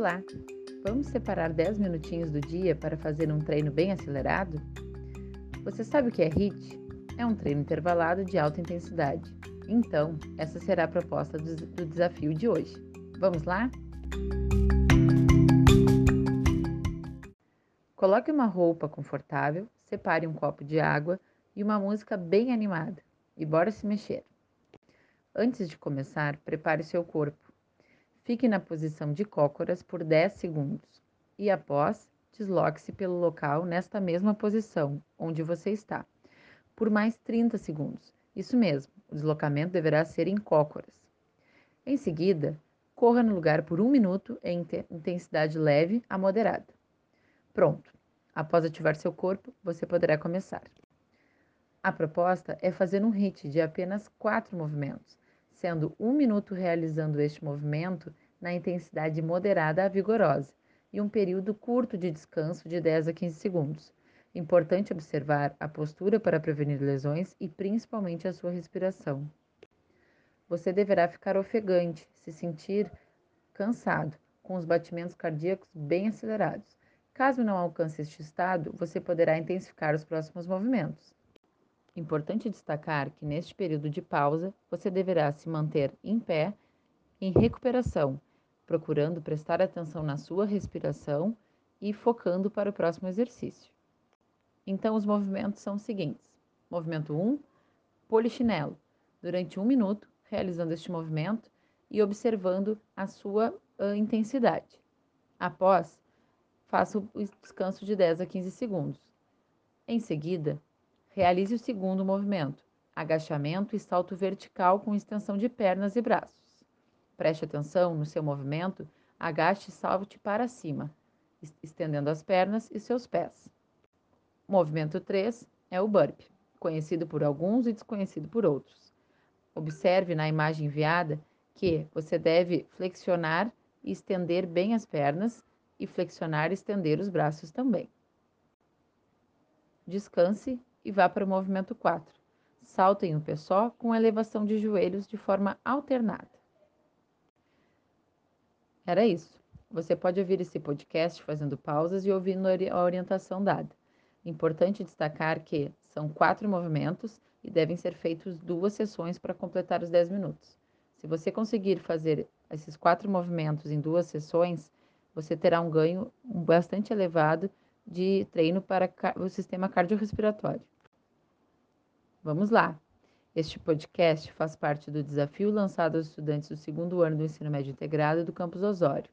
Olá! Vamos separar 10 minutinhos do dia para fazer um treino bem acelerado? Você sabe o que é HIIT? É um treino intervalado de alta intensidade. Então, essa será a proposta do, desafio de hoje. Vamos lá? Coloque uma roupa confortável, separe um copo de água e uma música bem animada e bora se mexer. Antes de começar, prepare seu corpo. Fique na posição de cócoras por 10 segundos e, após, desloque-se pelo local nesta mesma posição onde você está, por mais 30 segundos. Isso mesmo, o deslocamento deverá ser em cócoras. Em seguida, corra no lugar por um minuto em intensidade leve a moderada. Pronto! Após ativar seu corpo, você poderá começar. A proposta é fazer um HIIT de apenas quatro movimentos, sendo um minuto realizando este movimento na intensidade moderada a vigorosa e um período curto de descanso de 10 a 15 segundos. Importante observar a postura para prevenir lesões e principalmente a sua respiração. Você deverá ficar ofegante, se sentir cansado, com os batimentos cardíacos bem acelerados. Caso não alcance este estado, você poderá intensificar os próximos movimentos. Importante destacar que neste período de pausa, você deverá se manter em pé, em recuperação, procurando prestar atenção na sua respiração e focando para o próximo exercício. Então, os movimentos são os seguintes: movimento 1, polichinelo, durante um minuto, realizando este movimento e observando a sua uh, intensidade. Após, faça o descanso de 10 a 15 segundos. Em seguida, realize o segundo movimento, agachamento e salto vertical com extensão de pernas e braços. Preste atenção no seu movimento, agache e salte para cima, estendendo as pernas e seus pés. Movimento 3 é o burp, conhecido por alguns e desconhecido por outros. Observe na imagem enviada que você deve flexionar e estender bem as pernas e flexionar e estender os braços também. Descanse e vá para o movimento 4. Salta em um pé só com elevação de joelhos de forma alternada. Era isso. Você pode ouvir esse podcast fazendo pausas e ouvindo a orientação dada. Importante destacar que são quatro movimentos e devem ser feitos duas sessões para completar os 10 minutos. Se você conseguir fazer esses quatro movimentos em duas sessões, você terá um ganho bastante elevado de treino para o sistema cardiorrespiratório. Vamos lá! Este podcast faz parte do desafio lançado aos estudantes do segundo ano do ensino médio integrado do campus Osório.